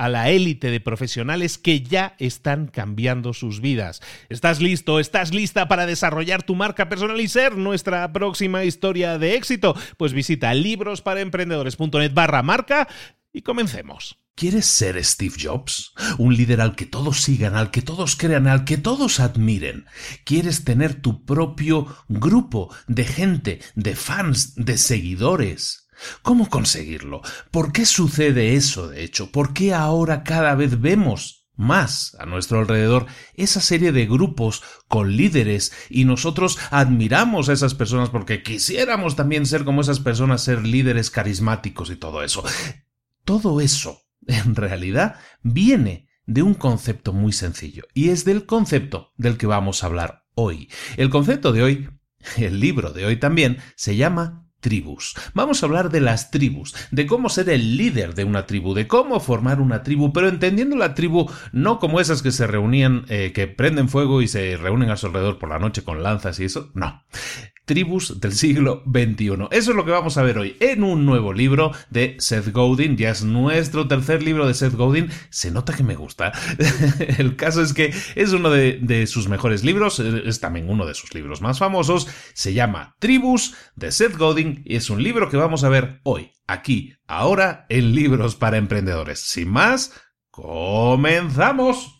a la élite de profesionales que ya están cambiando sus vidas. ¿Estás listo? ¿Estás lista para desarrollar tu marca personal y ser nuestra próxima historia de éxito? Pues visita librosparaemprendedores.net barra marca y comencemos. ¿Quieres ser Steve Jobs? Un líder al que todos sigan, al que todos crean, al que todos admiren. ¿Quieres tener tu propio grupo de gente, de fans, de seguidores? ¿Cómo conseguirlo? ¿Por qué sucede eso, de hecho? ¿Por qué ahora cada vez vemos más a nuestro alrededor esa serie de grupos con líderes y nosotros admiramos a esas personas porque quisiéramos también ser como esas personas, ser líderes carismáticos y todo eso? Todo eso, en realidad, viene de un concepto muy sencillo y es del concepto del que vamos a hablar hoy. El concepto de hoy, el libro de hoy también, se llama tribus. Vamos a hablar de las tribus, de cómo ser el líder de una tribu, de cómo formar una tribu, pero entendiendo la tribu no como esas que se reunían, eh, que prenden fuego y se reúnen a su alrededor por la noche con lanzas y eso, no tribus del siglo XXI. Eso es lo que vamos a ver hoy en un nuevo libro de Seth Godin. Ya es nuestro tercer libro de Seth Godin. Se nota que me gusta. El caso es que es uno de, sus mejores libros. Es también uno de sus libros más famosos. Se llama Tribus de Seth Godin y es un libro que vamos a ver hoy, aquí, ahora, en Libros para Emprendedores. Sin más, comenzamos.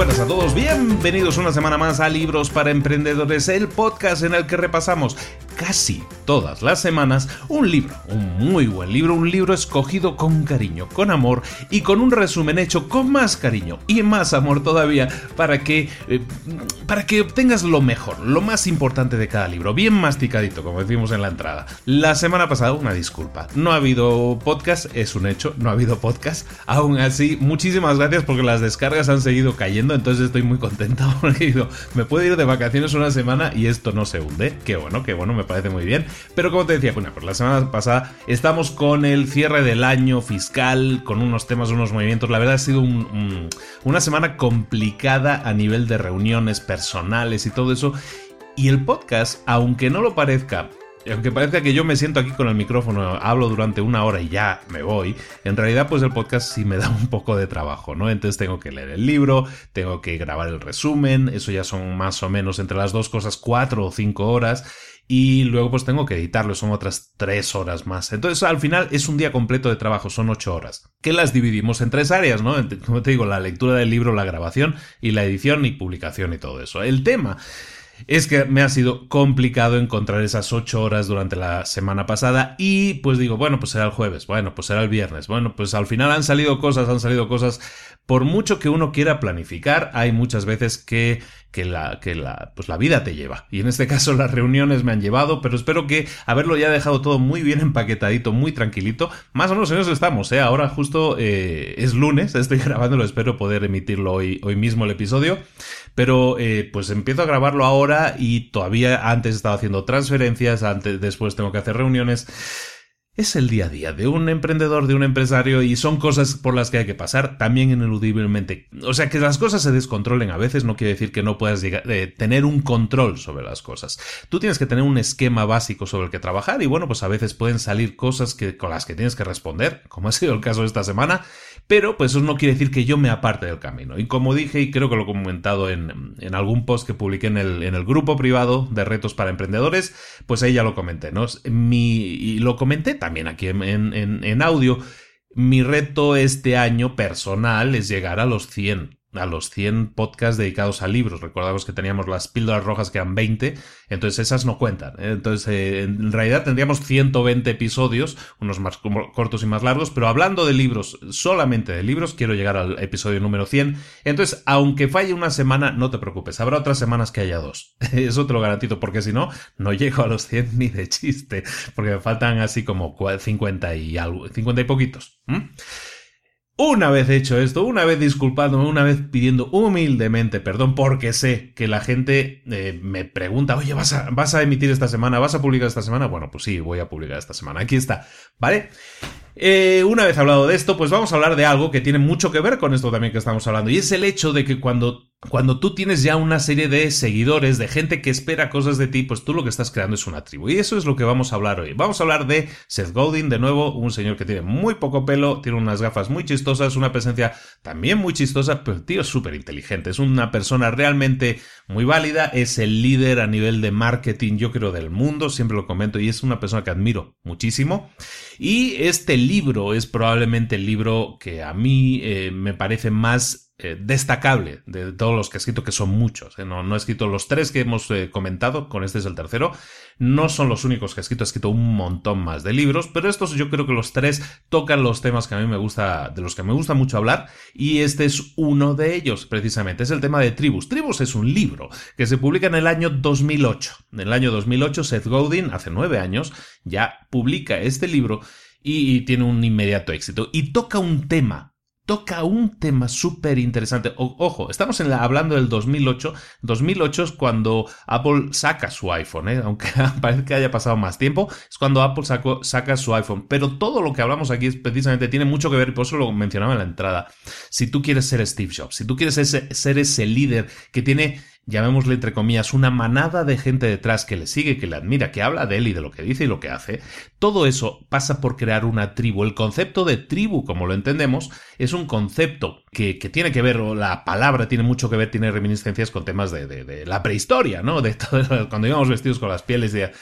Buenas a todos, bienvenidos una semana más a Libros para Emprendedores, el podcast en el que repasamos casi todas las semanas un libro, un muy buen libro, un libro escogido con cariño, con amor y con un resumen hecho con más cariño y más amor todavía para que, eh, para que obtengas lo mejor, lo más importante de cada libro, bien masticadito, como decimos en la entrada. La semana pasada, una disculpa, no ha habido podcast, es un hecho, no ha habido podcast. Aún así, muchísimas gracias porque las descargas han seguido cayendo, entonces estoy muy contento porque digo, me puedo ir de vacaciones una semana y esto no se hunde. Qué bueno, qué bueno, me parece muy bien. Pero como te decía, bueno, pues la semana pasada estamos con el cierre del año fiscal, con unos temas, unos movimientos. La verdad ha sido una semana complicada a nivel de reuniones personales y todo eso. Y el podcast, aunque no lo parezca, aunque parezca que yo me siento aquí con el micrófono, hablo durante una hora y ya me voy, en realidad pues el podcast sí me da un poco de trabajo, ¿no? Entonces tengo que leer el libro, tengo que grabar el resumen, eso ya son más o menos entre las dos cosas cuatro o cinco horas y luego pues tengo que editarlo, son otras tres horas más. Entonces al final es un día completo de trabajo, son ocho horas, que las dividimos en tres áreas, ¿no? Como te digo, la lectura del libro, la grabación y la edición y publicación y todo eso. El tema es que me ha sido complicado encontrar esas ocho horas durante la semana pasada y pues digo, bueno, pues será el jueves, bueno, pues será el viernes, bueno, pues al final han salido cosas, han salido cosas, por mucho que uno quiera planificar, hay muchas veces que que la, que la, pues la vida te lleva. Y en este caso las reuniones me han llevado, pero espero que haberlo ya dejado todo muy bien empaquetadito, muy tranquilito. Más o menos en eso estamos, ¿eh? Ahora justo eh, es lunes, estoy grabándolo, espero poder emitirlo hoy, hoy mismo el episodio. Pero eh, pues empiezo a grabarlo ahora y todavía antes he estado haciendo transferencias, antes, después tengo que hacer reuniones es el día a día de un emprendedor, de un empresario y son cosas por las que hay que pasar también ineludiblemente. O sea, que las cosas se descontrolen a veces no quiere decir que no puedas llegar, eh, tener un control sobre las cosas. Tú tienes que tener un esquema básico sobre el que trabajar y bueno, pues a veces pueden salir cosas que, con las que tienes que responder, como ha sido el caso esta semana, pero pues eso no quiere decir que yo me aparte del camino. Y como dije, y creo que lo he comentado en, en algún post que publiqué en el, en el grupo privado de retos para emprendedores, pues ahí ya lo comenté, ¿no? Mi, y lo comenté también aquí en, en, en audio. Mi reto este año personal es llegar a los 100 a los 100 podcasts dedicados a libros. Recordamos que teníamos las píldoras rojas que eran 20, entonces esas no cuentan. ¿eh? Entonces, eh, en realidad tendríamos 120 episodios, unos más cortos y más largos, pero hablando de libros, solamente de libros, quiero llegar al episodio número 100. Entonces, aunque falle una semana, no te preocupes, habrá otras semanas que haya dos. Eso te lo garantizo, porque si no, no llego a los 100 ni de chiste, porque me faltan así como 50 y algo, 50 y poquitos. Una vez hecho esto, una vez disculpándome, una vez pidiendo humildemente perdón, porque sé que la gente eh, me pregunta, oye, ¿vas a, ¿vas a emitir esta semana? ¿Vas a publicar esta semana? Bueno, pues sí, voy a publicar esta semana. Aquí está, ¿vale? Eh, una vez hablado de esto, pues vamos a hablar de algo que tiene mucho que ver con esto también que estamos hablando, y es el hecho de que cuando cuando tú tienes ya una serie de seguidores, de gente que espera cosas de ti, pues tú lo que estás creando es una tribu. Y eso es lo que vamos a hablar hoy. Vamos a hablar de Seth Godin, de nuevo, un señor que tiene muy poco pelo, tiene unas gafas muy chistosas, una presencia también muy chistosa, pero tío súper inteligente, es una persona realmente muy válida, es el líder a nivel de marketing, yo creo, del mundo, siempre lo comento, y es una persona que admiro muchísimo. Y este libro es probablemente el libro que a mí eh, me parece más eh, destacable de todos los que he escrito, que son muchos. ¿eh? No, he escrito los tres que hemos comentado, con este es el tercero. No son los únicos que he escrito, he escrito un montón más de libros, pero estos yo creo que los tres tocan los temas que a mí me gusta, de los que me gusta mucho hablar, y este es uno de ellos, precisamente. Es el tema de Tribus. Tribus es un libro que se publica en el año 2008. En el año 2008, Seth Godin, hace nueve años, ya publica este libro y tiene un inmediato éxito. Y toca un tema toca un tema súper interesante. Ojo, estamos hablando del 2008. 2008 es cuando Apple saca su iPhone, ¿eh? aunque parece que haya pasado más tiempo, es cuando Apple saca su iPhone. Pero todo lo que hablamos aquí es precisamente tiene mucho que ver, y por eso lo mencionaba en la entrada. Si tú quieres ser Steve Jobs, si tú quieres ser ese líder que tiene llamémosle entre comillas, una manada de gente detrás que le sigue, que le admira, que habla de él y de lo que dice y lo que hace, todo eso pasa por crear una tribu. El concepto de tribu, como lo entendemos, es un concepto que, tiene que ver, o la palabra tiene mucho que ver, tiene reminiscencias con temas de, la prehistoria, ¿no? De todo, cuando íbamos vestidos con las pieles de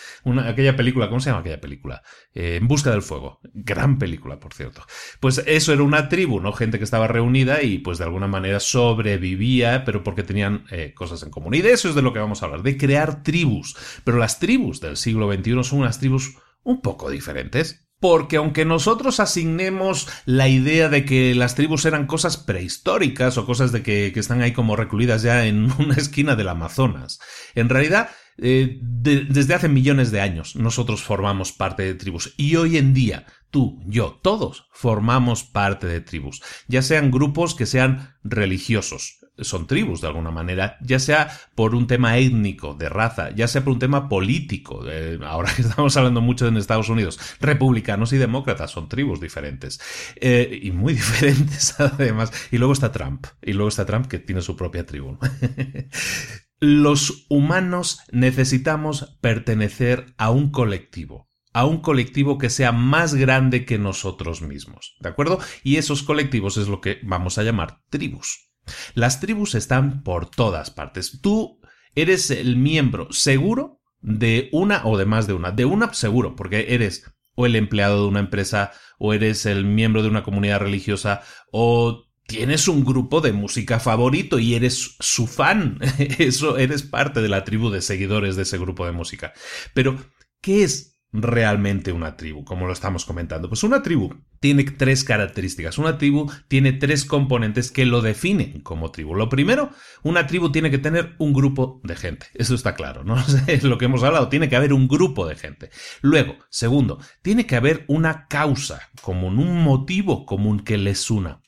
aquella película, ¿cómo se llama aquella película? Eh, en busca del fuego. Gran película, por cierto. Pues eso era una tribu, ¿no? Gente que estaba reunida y pues de alguna manera sobrevivía, pero porque tenían eh, cosas en común. Y de eso es de lo que vamos a hablar, de crear tribus. Pero las tribus del siglo XXI son unas tribus un poco diferentes. Porque aunque nosotros asignemos la idea de que las tribus eran cosas prehistóricas o cosas de que, están ahí como recluidas ya en una esquina del Amazonas, en realidad eh, desde hace millones de años nosotros formamos parte de tribus. Y hoy en día tú, yo, todos formamos parte de tribus, ya sean grupos que sean religiosos, son tribus de alguna manera, ya sea por un tema étnico, de raza, ya sea por un tema político, ahora que estamos hablando mucho en Estados Unidos, republicanos y demócratas son tribus diferentes, eh, y muy diferentes además, y luego está Trump, y luego está Trump que tiene su propia tribu. Los humanos necesitamos pertenecer a un colectivo, a un colectivo que sea más grande que nosotros mismos, ¿de acuerdo? Y esos colectivos es lo que vamos a llamar tribus. Las tribus están por todas partes. Tú eres el miembro seguro de una o de más de una. De una seguro, porque eres o el empleado de una empresa, o eres el miembro de una comunidad religiosa, o tienes un grupo de música favorito y eres su fan. Eso eres parte de la tribu de seguidores de ese grupo de música. Pero, ¿qué es realmente una tribu, como lo estamos comentando? Pues una tribu tiene tres características. Una tribu tiene tres componentes que lo definen como tribu. Lo primero, una tribu tiene que tener un grupo de gente. Eso está claro, ¿no? Es lo que hemos hablado. Tiene que haber un grupo de gente. Luego, segundo, tiene que haber una causa común, un motivo común que les una.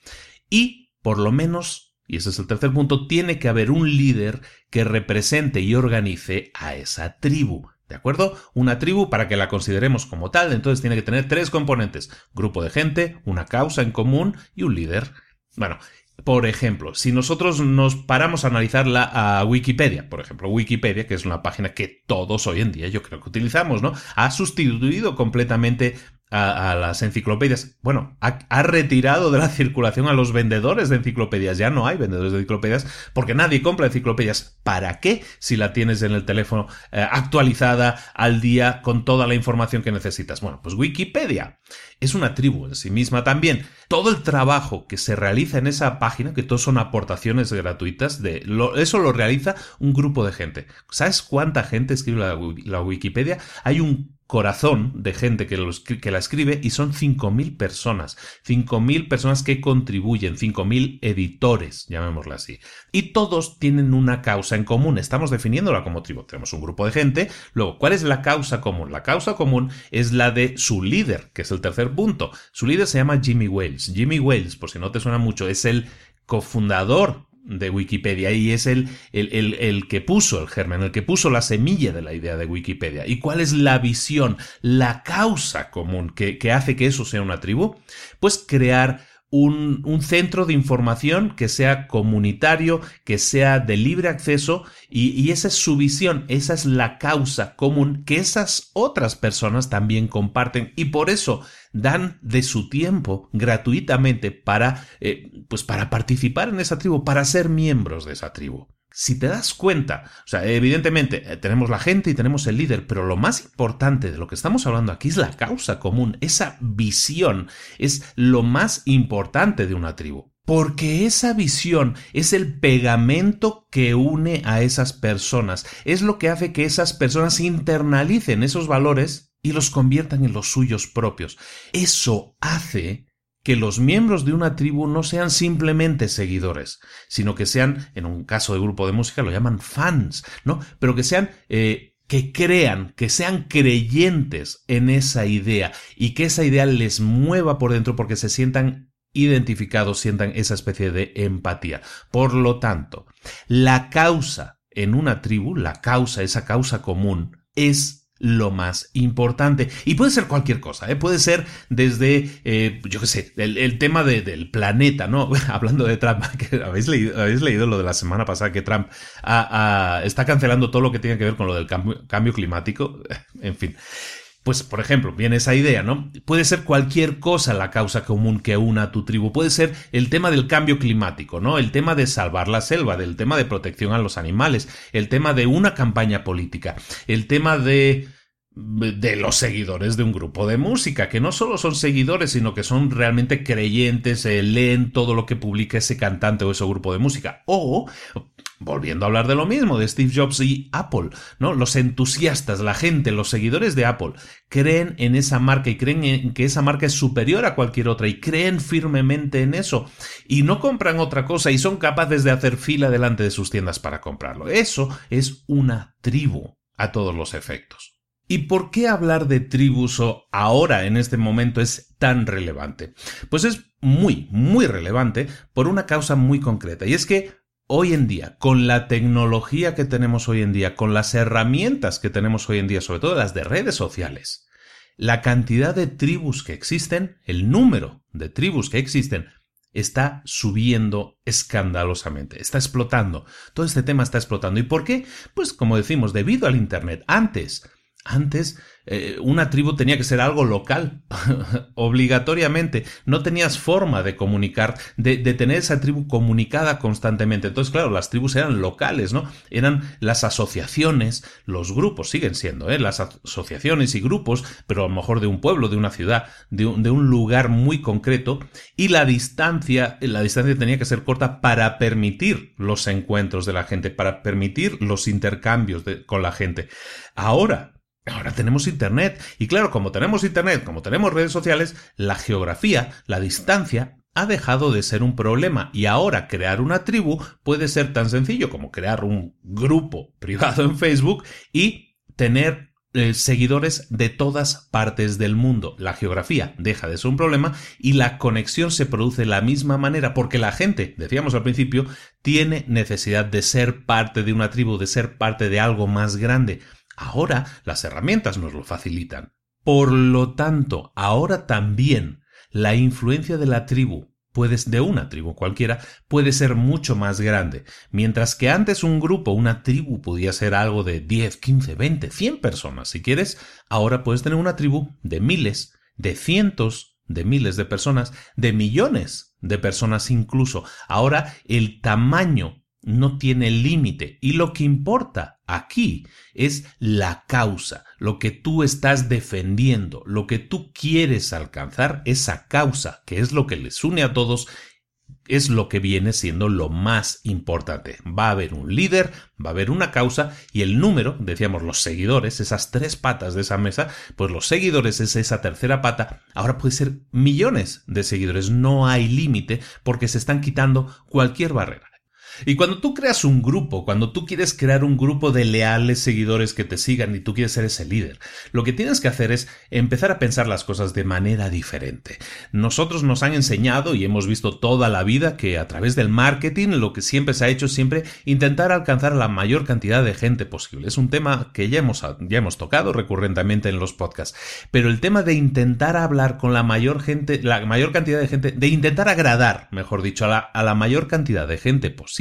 Y, por lo menos, y ese es el tercer punto, tiene que haber un líder que represente y organice a esa tribu. ¿De acuerdo? Una tribu, para que la consideremos como tal, entonces tiene que tener tres componentes. Grupo de gente, una causa en común y un líder. Bueno, por ejemplo, si nosotros nos paramos a analizarla a Wikipedia, por ejemplo, Wikipedia, que es una página que todos hoy en día yo creo que utilizamos, ¿no? Ha sustituido completamente a, las enciclopedias. Bueno, ha, retirado de la circulación a los vendedores de enciclopedias. Ya no hay vendedores de enciclopedias porque nadie compra enciclopedias. ¿Para qué si la tienes en el teléfono eh, actualizada al día con toda la información que necesitas? Bueno, pues Wikipedia es una tribu en sí misma también. Todo el trabajo que se realiza en esa página, que todos son aportaciones gratuitas, de eso lo realiza un grupo de gente. ¿Sabes cuánta gente escribe la, la Wikipedia? Hay un corazón de gente que, la escribe y son 5.000 personas, 5.000 personas que contribuyen, 5.000 editores, llamémosla así. Y todos tienen una causa en común, estamos definiéndola como tribu, tenemos un grupo de gente, luego, ¿cuál es la causa común? La causa común es la de su líder, que es el tercer punto. Su líder se llama Jimmy Wales. Jimmy Wales, por si no te suena mucho, es el cofundador de Wikipedia y es el, el, el, que puso el germen, el que puso la semilla de la idea de Wikipedia. ¿Y cuál es la visión, la causa común que, que hace que eso sea una tribu? Pues crear un, un, centro de información que sea comunitario, que sea de libre acceso y, y, esa es su visión, esa es la causa común que esas otras personas también comparten y por eso dan de su tiempo gratuitamente para, eh, pues para participar en esa tribu, para ser miembros de esa tribu. Si te das cuenta, o sea, evidentemente eh, tenemos la gente y tenemos el líder, pero lo más importante de lo que estamos hablando aquí es la causa común, esa visión es lo más importante de una tribu. Porque esa visión es el pegamento que une a esas personas, es lo que hace que esas personas internalicen esos valores y los conviertan en los suyos propios. Eso hace que los miembros de una tribu no sean simplemente seguidores, sino que sean, en un caso de grupo de música lo llaman fans, ¿no? Pero que sean, eh, que crean, que sean creyentes en esa idea y que esa idea les mueva por dentro porque se sientan identificados, sientan esa especie de empatía. Por lo tanto, la causa en una tribu, la causa, esa causa común, es lo más importante. Y puede ser cualquier cosa, ¿eh? puede ser desde, eh, yo qué sé, el, tema del planeta, ¿no? Hablando de Trump, habéis leído, habéis leído lo de la semana pasada que Trump está cancelando todo lo que tiene que ver con lo del cambio, cambio climático, en fin. Pues, por ejemplo, viene esa idea, ¿no? Puede ser cualquier cosa la causa común que una a tu tribu. Puede ser el tema del cambio climático, ¿no? El tema de salvar la selva, del tema de protección a los animales, el tema de una campaña política, el tema de de los seguidores de un grupo de música, que no solo son seguidores, sino que son realmente creyentes, leen todo lo que publica ese cantante o ese grupo de música. O, volviendo a hablar de lo mismo, de Steve Jobs y Apple, ¿no? Los entusiastas, la gente, los seguidores de Apple, creen en esa marca y creen en que esa marca es superior a cualquier otra y creen firmemente en eso y no compran otra cosa y son capaces de hacer fila delante de sus tiendas para comprarlo. Eso es una tribu a todos los efectos. ¿Y por qué hablar de tribus ahora en este momento es tan relevante? Pues es muy, muy relevante por una causa muy concreta y es que hoy en día, con la tecnología que tenemos hoy en día, con las herramientas que tenemos hoy en día, sobre todo las de redes sociales, la cantidad de tribus que existen, el número de tribus que existen, está subiendo escandalosamente, está explotando. Todo este tema está explotando. ¿Y por qué? Pues como decimos, debido al Internet. Antes, antes eh, una tribu tenía que ser algo local, obligatoriamente. No tenías forma de comunicar, de, tener esa tribu comunicada constantemente. Entonces, claro, las tribus eran locales, ¿no? Eran las asociaciones, los grupos, siguen siendo, ¿eh? Las asociaciones y grupos, pero a lo mejor de un pueblo, de una ciudad, de un, de un lugar muy concreto. Y la distancia, la distancia tenía que ser corta para permitir los encuentros de la gente, para permitir los intercambios con la gente. Ahora, Ahora tenemos Internet. Y claro, como tenemos Internet, como tenemos redes sociales, la geografía, la distancia, ha dejado de ser un problema y ahora crear una tribu puede ser tan sencillo como crear un grupo privado en Facebook y tener eh, seguidores de todas partes del mundo. La geografía deja de ser un problema y la conexión se produce de la misma manera porque la gente, decíamos al principio, tiene necesidad de ser parte de una tribu, de ser parte de algo más grande. Ahora las herramientas nos lo facilitan. Por lo tanto, ahora también la influencia de la tribu puede, de una tribu cualquiera puede ser mucho más grande. Mientras que antes un grupo, una tribu podía ser algo de 10, 15, 20, 100 personas. Si quieres, ahora puedes tener una tribu de miles, de cientos de miles de personas, de millones de personas incluso. Ahora el tamaño no tiene límite y lo que importa aquí es la causa, lo que tú estás defendiendo, lo que tú quieres alcanzar, esa causa, que es lo que les une a todos, es lo que viene siendo lo más importante. Va a haber un líder, va a haber una causa y el número, decíamos los seguidores, esas tres patas de esa mesa, pues los seguidores es esa tercera pata, ahora puede ser millones de seguidores, no hay límite porque se están quitando cualquier barrera. Y cuando tú creas un grupo, cuando tú quieres crear un grupo de leales seguidores que te sigan y tú quieres ser ese líder, lo que tienes que hacer es empezar a pensar las cosas de manera diferente. Nosotros nos han enseñado y hemos visto toda la vida que a través del marketing lo que siempre se ha hecho es siempre intentar alcanzar la mayor cantidad de gente posible. Es un tema que ya hemos, ya hemos tocado recurrentemente en los podcasts. Pero el tema de intentar hablar con la mayor gente, la mayor cantidad de gente, de intentar agradar, mejor dicho, a la, a la mayor cantidad de gente posible,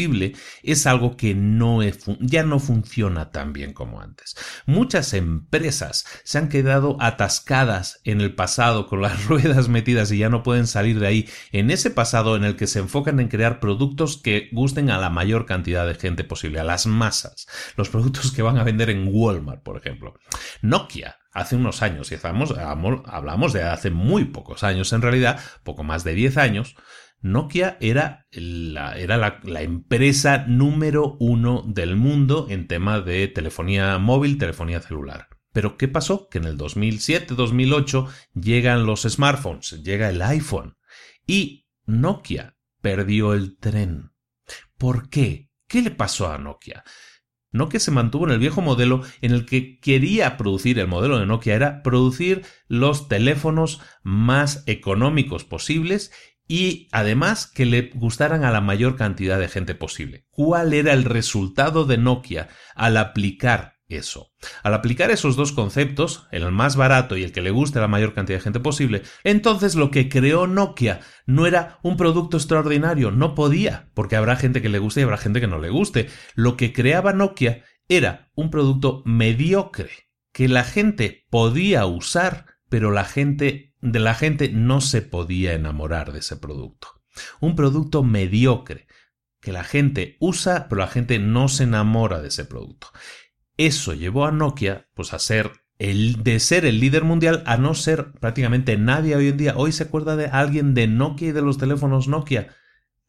es algo que no ya no funciona tan bien como antes. Muchas empresas se han quedado atascadas en el pasado con las ruedas metidas y ya no pueden salir de ahí, en ese pasado en el que se enfocan en crear productos que gusten a la mayor cantidad de gente posible, a las masas, los productos que van a vender en Walmart, por ejemplo. Nokia hace unos años, y hablamos de hace muy pocos años en realidad, poco más de 10 años, Nokia era, la, empresa número uno del mundo en tema de telefonía móvil, telefonía celular. Pero ¿qué pasó? Que en el 2007-2008 llegan los smartphones, llega el iPhone y Nokia perdió el tren. ¿Por qué? ¿Qué le pasó a Nokia? Nokia se mantuvo en el viejo modelo en el que quería producir, el modelo de Nokia era producir los teléfonos más económicos posibles y además que le gustaran a la mayor cantidad de gente posible. ¿Cuál era el resultado de Nokia al aplicar eso? Al aplicar esos dos conceptos, el más barato y el que le guste a la mayor cantidad de gente posible, entonces lo que creó Nokia no era un producto extraordinario, no podía, porque habrá gente que le guste y habrá gente que no le guste. Lo que creaba Nokia era un producto mediocre que la gente podía usar, pero la gente de la gente no se podía enamorar de ese producto. Un producto mediocre que la gente usa, pero la gente no se enamora de ese producto. Eso llevó a Nokia pues a ser el, de ser el líder mundial a no ser prácticamente nadie hoy en día. Hoy se acuerda de alguien de Nokia y de los teléfonos Nokia.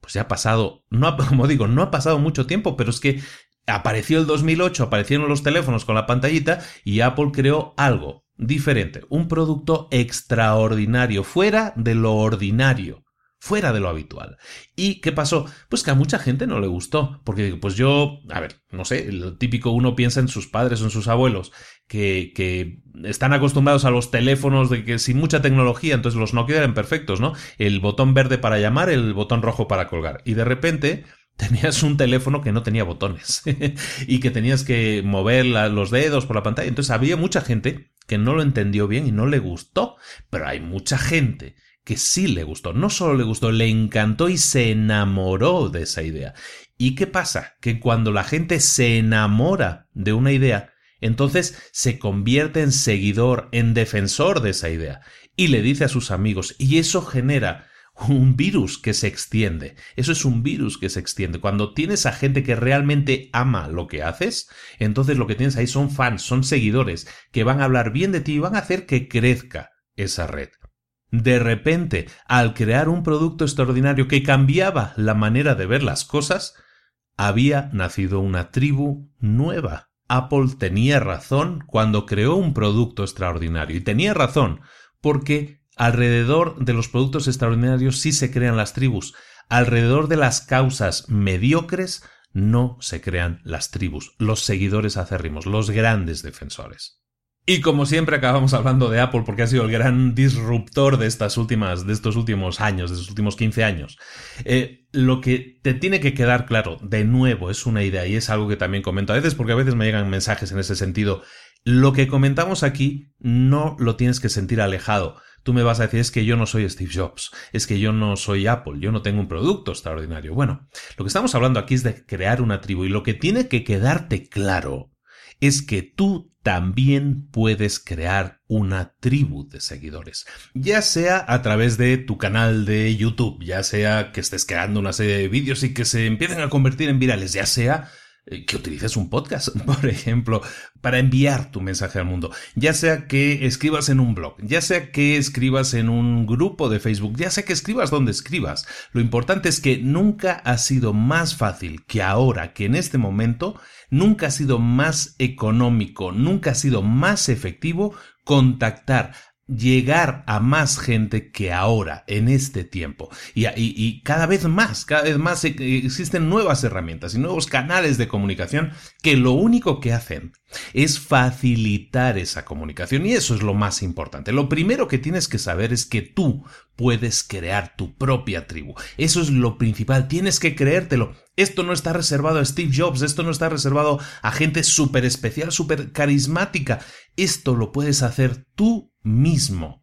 Pues ya ha pasado, no como digo, no ha pasado mucho tiempo, pero es que apareció el 2008, aparecieron los teléfonos con la pantallita y Apple creó algo diferente, un producto extraordinario, fuera de lo ordinario fuera de lo habitual. ¿Y qué pasó? Pues que a mucha gente no le gustó, porque pues yo, a ver, no sé, lo típico uno piensa en sus padres o en sus abuelos, que, que están acostumbrados a los teléfonos de que sin mucha tecnología, entonces los Nokia eran perfectos, ¿no? El botón verde para llamar, el botón rojo para colgar. Y de repente tenías un teléfono que no tenía botones y que tenías que mover los dedos por la pantalla. Entonces había mucha gente que no lo entendió bien y no le gustó, pero hay mucha gente que sí le gustó, no solo le gustó, le encantó y se enamoró de esa idea. ¿Y qué pasa? Que cuando la gente se enamora de una idea, entonces se convierte en seguidor, en defensor de esa idea, y le dice a sus amigos, y eso genera un virus que se extiende. Eso es un virus que se extiende. Cuando tienes a gente que realmente ama lo que haces, entonces lo que tienes ahí son fans, son seguidores, que van a hablar bien de ti y van a hacer que crezca esa red. De repente, al crear un producto extraordinario que cambiaba la manera de ver las cosas, había nacido una tribu nueva. Apple tenía razón cuando creó un producto extraordinario. Y tenía razón porque alrededor de los productos extraordinarios sí se crean las tribus. Alrededor de las causas mediocres no se crean las tribus, los seguidores acérrimos, los grandes defensores. Y como siempre acabamos hablando de Apple porque ha sido el gran disruptor de estas últimas, de estos últimos años, de estos últimos 15 años. Eh, lo que te tiene que quedar claro, de nuevo, es una idea y es algo que también comento a veces porque a veces me llegan mensajes en ese sentido. Lo que comentamos aquí no lo tienes que sentir alejado. Tú me vas a decir es que yo no soy Steve Jobs, es que yo no soy Apple, yo no tengo un producto extraordinario. Bueno, lo que estamos hablando aquí es de crear una tribu y lo que tiene que quedarte claro es que tú también puedes crear una tribu de seguidores, ya sea a través de tu canal de YouTube, ya sea que estés creando una serie de vídeos y que se empiecen a convertir en virales, ya sea que utilices un podcast, por ejemplo, para enviar tu mensaje al mundo, ya sea que escribas en un blog, ya sea que escribas en un grupo de Facebook, ya sea que escribas donde escribas. Lo importante es que nunca ha sido más fácil que ahora, que en este momento, nunca ha sido más económico, nunca ha sido más efectivo contactar llegar a más gente que ahora, en este tiempo. Y, y, cada vez más, cada vez más existen nuevas herramientas y nuevos canales de comunicación que lo único que hacen es facilitar esa comunicación y eso es lo más importante. Lo primero que tienes que saber es que tú puedes crear tu propia tribu. Eso es lo principal, tienes que creértelo. Esto no está reservado a Steve Jobs, esto no está reservado a gente súper especial, súper carismática. Esto lo puedes hacer tú mismo,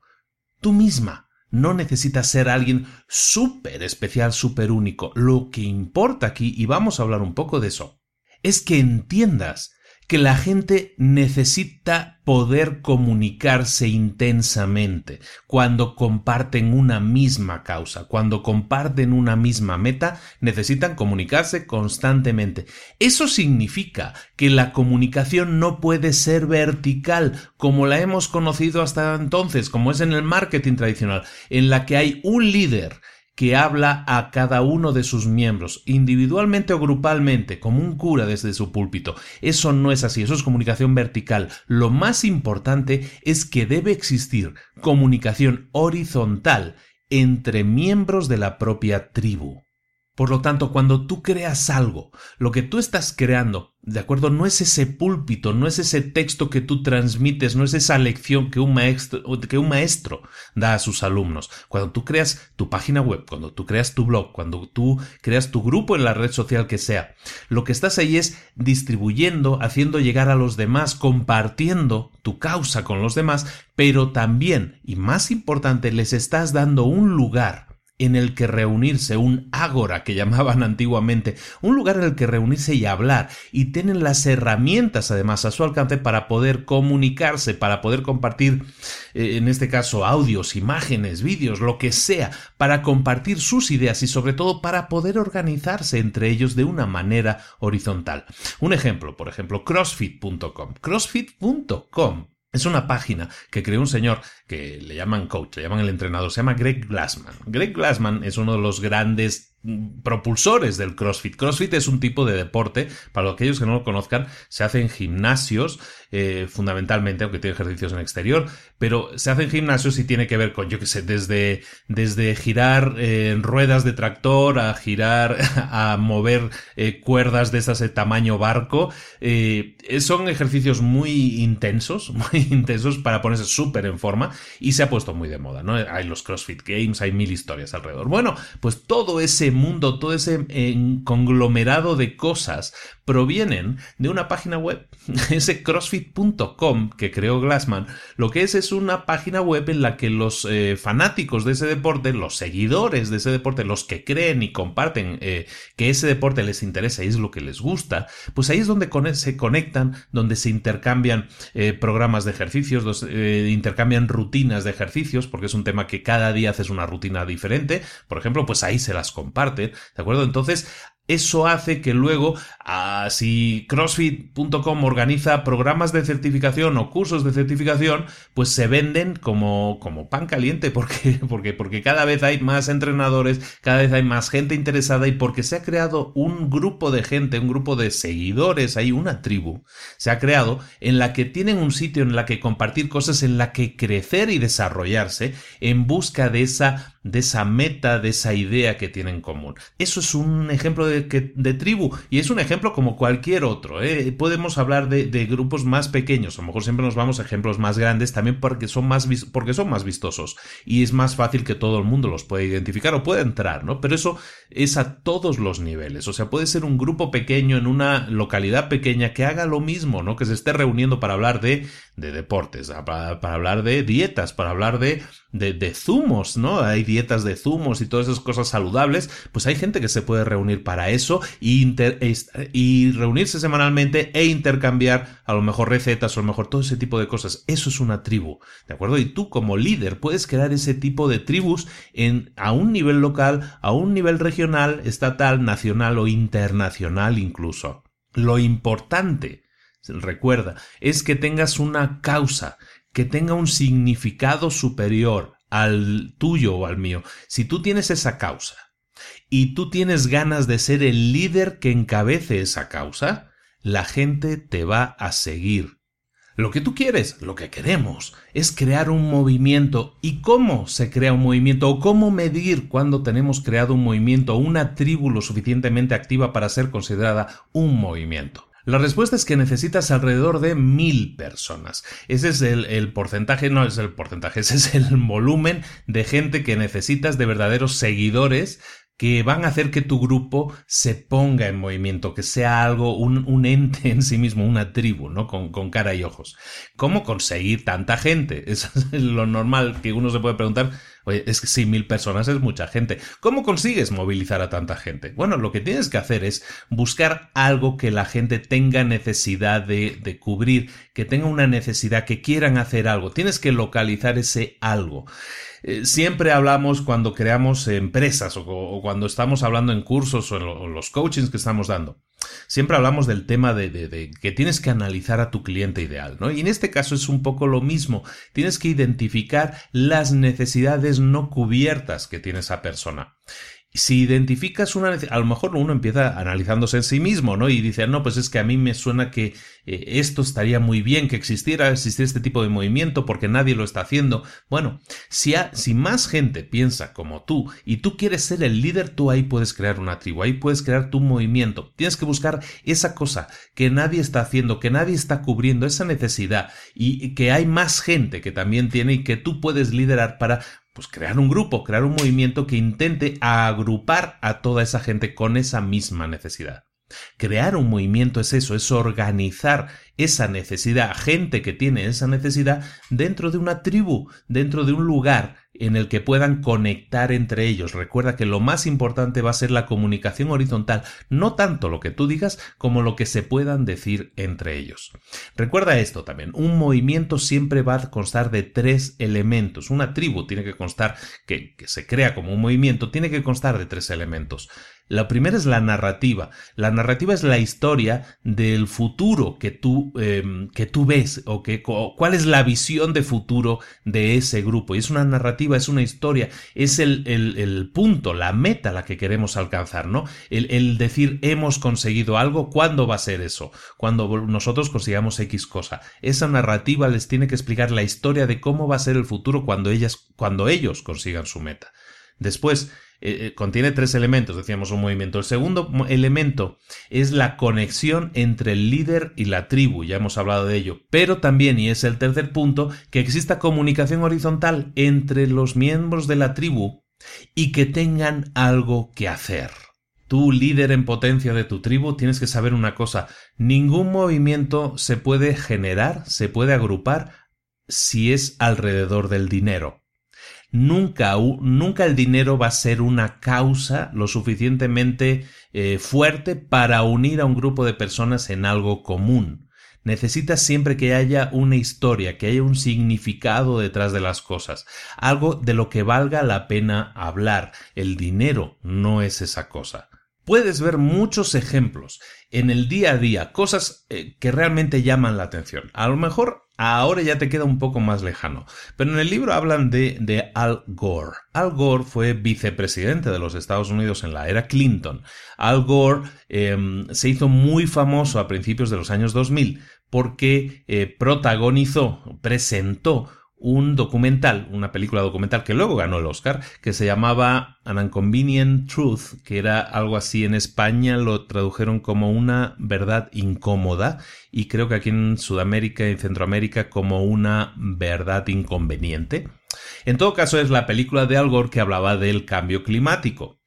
tú misma. No necesitas ser alguien súper especial, súper único. Lo que importa aquí, y vamos a hablar un poco de eso, es que entiendas que la gente necesita poder comunicarse intensamente cuando comparten una misma causa, cuando comparten una misma meta, necesitan comunicarse constantemente. Eso significa que la comunicación no puede ser vertical como la hemos conocido hasta entonces, como es en el marketing tradicional, en la que hay un líder que habla a cada uno de sus miembros, individualmente o grupalmente, como un cura desde su púlpito. Eso no es así, eso es comunicación vertical. Lo más importante es que debe existir comunicación horizontal entre miembros de la propia tribu. Por lo tanto, cuando tú creas algo, lo que tú estás creando, ¿de acuerdo? No es ese púlpito, no es ese texto que tú transmites, no es esa lección que un maestro, que un maestro da a sus alumnos. Cuando tú creas tu página web, cuando tú creas tu blog, cuando tú creas tu grupo en la red social que sea, lo que estás ahí es distribuyendo, haciendo llegar a los demás, compartiendo tu causa con los demás, pero también, y más importante, les estás dando un lugar en el que reunirse, un ágora que llamaban antiguamente, un lugar en el que reunirse y hablar, y tienen las herramientas además a su alcance para poder comunicarse, para poder compartir, eh, en este caso, audios, imágenes, vídeos, lo que sea, para compartir sus ideas y sobre todo para poder organizarse entre ellos de una manera horizontal. Un ejemplo, por ejemplo, crossfit.com. crossfit.com es una página que creó un señor que le llaman coach, le llaman el entrenador, se llama Greg Glassman. Greg Glassman es uno de los grandes propulsores del CrossFit. CrossFit es un tipo de deporte, para aquellos que no lo conozcan, se hace en gimnasios, eh, fundamentalmente, aunque tiene ejercicios en exterior, pero se hace en gimnasios y tiene que ver con, yo qué sé, desde, desde girar eh, ruedas de tractor a girar, a mover eh, cuerdas de esas de tamaño barco. son ejercicios muy intensos, muy intensos para ponerse súper en forma y se ha puesto muy de moda, ¿no? Hay los CrossFit Games, hay mil historias alrededor. Bueno, pues todo ese mundo, todo ese eh, conglomerado de cosas provienen de una página web, ese crossfit.com que creó Glassman. Lo que es es una página web en la que los eh, fanáticos de ese deporte, los seguidores de ese deporte, los que creen y comparten eh, que ese deporte les interesa y es lo que les gusta, pues ahí es donde se conectan, donde se intercambian programas de ejercicios, intercambian rutinas de ejercicios, porque es un tema que cada día haces una rutina diferente. Por ejemplo, pues ahí se las comparten ¿de acuerdo? Entonces, eso hace que luego, ah, si CrossFit.com organiza programas de certificación o cursos de certificación, pues se venden como, como pan caliente, porque, porque, porque cada vez hay más entrenadores, cada vez hay más gente interesada y porque se ha creado un grupo de gente, un grupo de seguidores, hay una tribu, se ha creado en la que tienen un sitio en la que compartir cosas, en la que crecer y desarrollarse en busca de esa, de esa meta, de esa idea que tienen en común. Eso es un ejemplo de de, tribu. Y es un ejemplo como cualquier otro. ¿eh? Podemos hablar de, grupos más pequeños. A lo mejor siempre nos vamos a ejemplos más grandes también porque son más, porque son más vistosos. Y es más fácil que todo el mundo los pueda identificar o pueda entrar, ¿no? Pero eso es a todos los niveles. O sea, puede ser un grupo pequeño en una localidad pequeña que haga lo mismo, ¿no? Que se esté reuniendo para hablar de, de deportes, para, hablar de dietas, para hablar de, de, de zumos, ¿no? Hay dietas de zumos y todas esas cosas saludables. Pues hay gente que se puede reunir para eso y, reunirse semanalmente e intercambiar a lo mejor recetas o a lo mejor todo ese tipo de cosas. Eso es una tribu, ¿de acuerdo? Y tú como líder puedes crear ese tipo de tribus en, a un nivel local, a un nivel regional, estatal, nacional o internacional incluso. Lo importante, recuerda, es que tengas una causa, que tenga un significado superior al tuyo o al mío. Si tú tienes esa causa, y tú tienes ganas de ser el líder que encabece esa causa, la gente te va a seguir. Lo que tú quieres, lo que queremos, es crear un movimiento. ¿Y cómo se crea un movimiento? ¿O cómo medir cuando tenemos creado un movimiento o una tribu lo suficientemente activa para ser considerada un movimiento? La respuesta es que necesitas alrededor de mil personas. Ese es el, el, porcentaje, no es el porcentaje, ese es el volumen de gente que necesitas de verdaderos seguidores que van a hacer que tu grupo se ponga en movimiento, que sea algo, un, ente en sí mismo, una tribu, ¿no? Con, cara y ojos. ¿Cómo conseguir tanta gente? Eso es lo normal que uno se puede preguntar. Oye, es que mil personas es mucha gente. ¿Cómo consigues movilizar a tanta gente? Bueno, lo que tienes que hacer es buscar algo que la gente tenga necesidad de, de cubrir, que tenga una necesidad, que quieran hacer algo. Tienes que localizar ese algo. Eh, siempre hablamos cuando creamos empresas o, cuando estamos hablando en cursos o en, los coachings que estamos dando. Siempre hablamos del tema de, de, que tienes que analizar a tu cliente ideal, ¿no? Y en este caso es un poco lo mismo. Tienes que identificar las necesidades no cubiertas que tiene esa persona si identificas una a lo mejor uno empieza analizándose en sí mismo, ¿no? Y dice, no, pues es que a mí me suena que eh, esto estaría muy bien que existiera, existir este tipo de movimiento porque nadie lo está haciendo. Bueno, si, si más gente piensa como tú y tú quieres ser el líder, tú ahí puedes crear una tribu, ahí puedes crear tu movimiento. Tienes que buscar esa cosa que nadie está haciendo, que nadie está cubriendo, esa necesidad y que hay más gente que también tiene y que tú puedes liderar para pues crear un grupo, crear un movimiento que intente agrupar a toda esa gente con esa misma necesidad. Crear un movimiento es eso, es organizar esa necesidad, gente que tiene esa necesidad dentro de una tribu, dentro de un lugar en el que puedan conectar entre ellos. Recuerda que lo más importante va a ser la comunicación horizontal, no tanto lo que tú digas como lo que se puedan decir entre ellos. Recuerda esto también, un movimiento siempre va a constar de tres elementos. Una tribu tiene que constar, que, se crea como un movimiento, tiene que constar de tres elementos. La primera es la narrativa. La narrativa es la historia del futuro que tú, em, que tú ves o que, cuál es la visión de futuro de ese grupo. Y es una narrativa, es una historia, es el, el, punto, la meta la que queremos alcanzar, ¿no? El, el, decir hemos conseguido algo, ¿cuándo va a ser eso? Cuando nosotros consigamos X cosa. Esa narrativa les tiene que explicar la historia de cómo va a ser el futuro cuando ellas, cuando ellos consigan su meta. Después, eh, eh, contiene tres elementos, decíamos un movimiento. El segundo elemento es la conexión entre el líder y la tribu, ya hemos hablado de ello, pero también, y es el tercer punto, que exista comunicación horizontal entre los miembros de la tribu y que tengan algo que hacer. Tú, líder en potencia de tu tribu, tienes que saber una cosa, ningún movimiento se puede generar, se puede agrupar si es alrededor del dinero nunca, nunca el dinero va a ser una causa lo suficientemente eh, fuerte para unir a un grupo de personas en algo común. Necesitas siempre que haya una historia, que haya un significado detrás de las cosas, algo de lo que valga la pena hablar. El dinero no es esa cosa. Puedes ver muchos ejemplos en el día a día, cosas eh, que realmente llaman la atención. A lo mejor ahora ya te queda un poco más lejano. Pero en el libro hablan de, de, Al Gore. Al Gore fue vicepresidente de los Estados Unidos en la era Clinton. Al Gore em, se hizo muy famoso a principios de los años 2000 porque eh, protagonizó, presentó un documental, una película documental que luego ganó el Oscar, que se llamaba An Inconvenient Truth, que era algo así en España, lo tradujeron como una verdad incómoda, y creo que aquí en Sudamérica y Centroamérica como una verdad inconveniente. En todo caso, es la película de Al Gore que hablaba del cambio climático.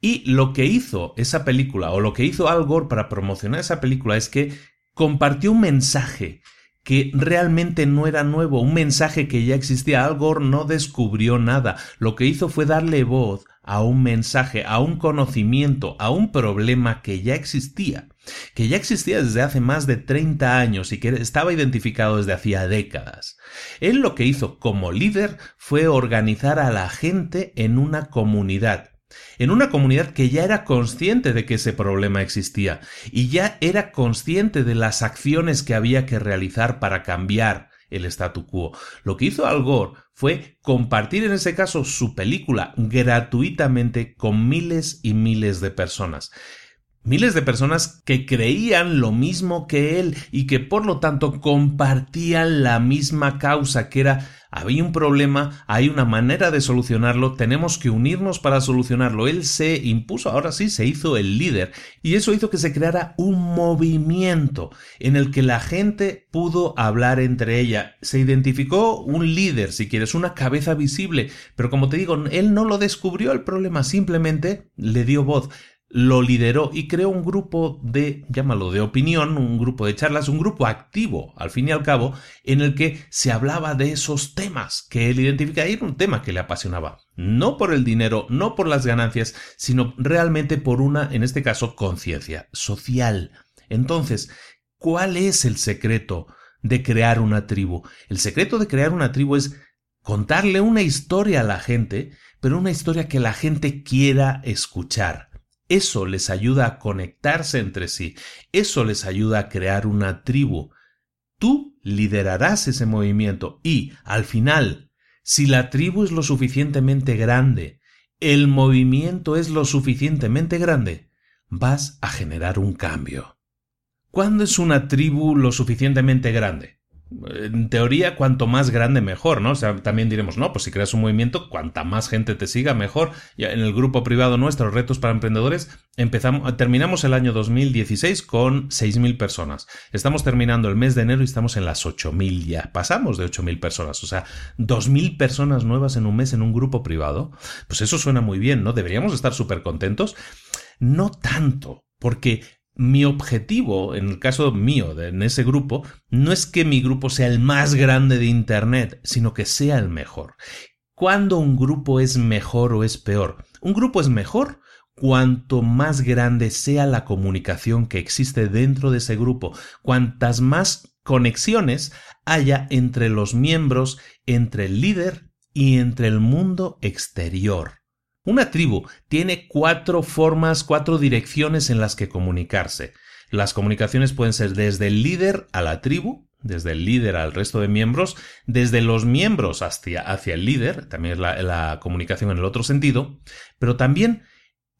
Y lo que hizo esa película, o lo que hizo Al Gore para promocionar esa película, es que compartió un mensaje que realmente no era nuevo, un mensaje que ya existía. Al Gore no descubrió nada. Lo que hizo fue darle voz a un mensaje, a un conocimiento, a un problema que ya existía, que ya existía desde hace más de 30 años y que estaba identificado desde hacía décadas. Él lo que hizo como líder fue organizar a la gente en una comunidad, en una comunidad que ya era consciente de que ese problema existía y ya era consciente de las acciones que había que realizar para cambiar el statu quo. Lo que hizo Al Gore fue compartir en ese caso su película gratuitamente con miles y miles de personas. Miles de personas que creían lo mismo que él y que por lo tanto compartían la misma causa que era había un problema, hay una manera de solucionarlo, tenemos que unirnos para solucionarlo. Él se impuso, ahora sí, se hizo el líder y eso hizo que se creara un movimiento en el que la gente pudo hablar entre ella. Se identificó un líder, si quieres, una cabeza visible, pero como te digo, él no lo descubrió el problema, simplemente le dio voz lo lideró y creó un grupo de, llámalo de opinión, un grupo de charlas, un grupo activo, al fin y al cabo, en el que se hablaba de esos temas que él identifica y era un tema que le apasionaba. No por el dinero, no por las ganancias, sino realmente por una, en este caso, conciencia social. Entonces, ¿cuál es el secreto de crear una tribu? El secreto de crear una tribu es contarle una historia a la gente, pero una historia que la gente quiera escuchar eso les ayuda a conectarse entre sí, eso les ayuda a crear una tribu. Tú liderarás ese movimiento y, al final, si la tribu es lo suficientemente grande, el movimiento es lo suficientemente grande, vas a generar un cambio. ¿Cuándo es una tribu lo suficientemente grande? En teoría, cuanto más grande, mejor, ¿no? O sea, también diremos, no, pues si creas un movimiento, cuanta más gente te siga, mejor. Ya en el grupo privado nuestro, Retos para Emprendedores, empezamos, terminamos el año 2016 con 6.000 personas. Estamos terminando el mes de enero y estamos en las 8.000 ya. Pasamos de 8.000 personas, o sea, 2.000 personas nuevas en un mes en un grupo privado. Pues eso suena muy bien, ¿no? Deberíamos estar súper contentos. No tanto, porque mi objetivo, en el caso mío, en ese grupo, no es que mi grupo sea el más grande de Internet, sino que sea el mejor. ¿Cuándo un grupo es mejor o es peor? Un grupo es mejor cuanto más grande sea la comunicación que existe dentro de ese grupo, cuantas más conexiones haya entre los miembros, entre el líder y entre el mundo exterior. Una tribu tiene cuatro formas, cuatro direcciones en las que comunicarse. Las comunicaciones pueden ser desde el líder a la tribu, desde el líder al resto de miembros, desde los miembros hacia, hacia el líder, también es la, comunicación en el otro sentido, pero también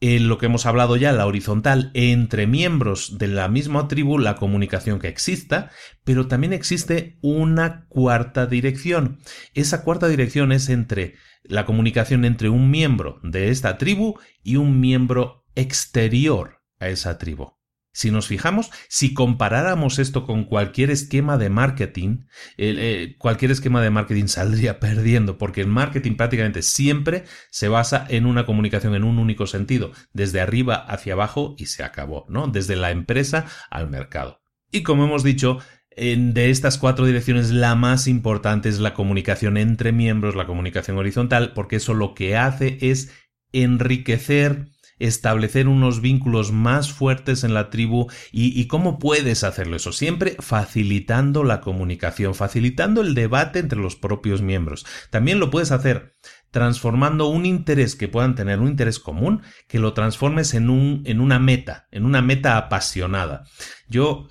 en lo que hemos hablado ya, la horizontal, entre miembros de la misma tribu, la comunicación que exista, pero también existe una cuarta dirección. Esa cuarta dirección es entre la comunicación entre un miembro de esta tribu y un miembro exterior a esa tribu. Si nos fijamos, si comparáramos esto con cualquier esquema de marketing, eh, cualquier esquema de marketing saldría perdiendo, porque el marketing prácticamente siempre se basa en una comunicación en un único sentido, desde arriba hacia abajo y se acabó, ¿no? Desde la empresa al mercado. Y como hemos dicho, de estas cuatro direcciones, la más importante es la comunicación entre miembros, la comunicación horizontal, porque eso lo que hace es enriquecer establecer unos vínculos más fuertes en la tribu y, cómo puedes hacerlo eso, siempre facilitando la comunicación, facilitando el debate entre los propios miembros. También lo puedes hacer transformando un interés que puedan tener, un interés común, que lo transformes en, un, en una meta, en una meta apasionada. Yo,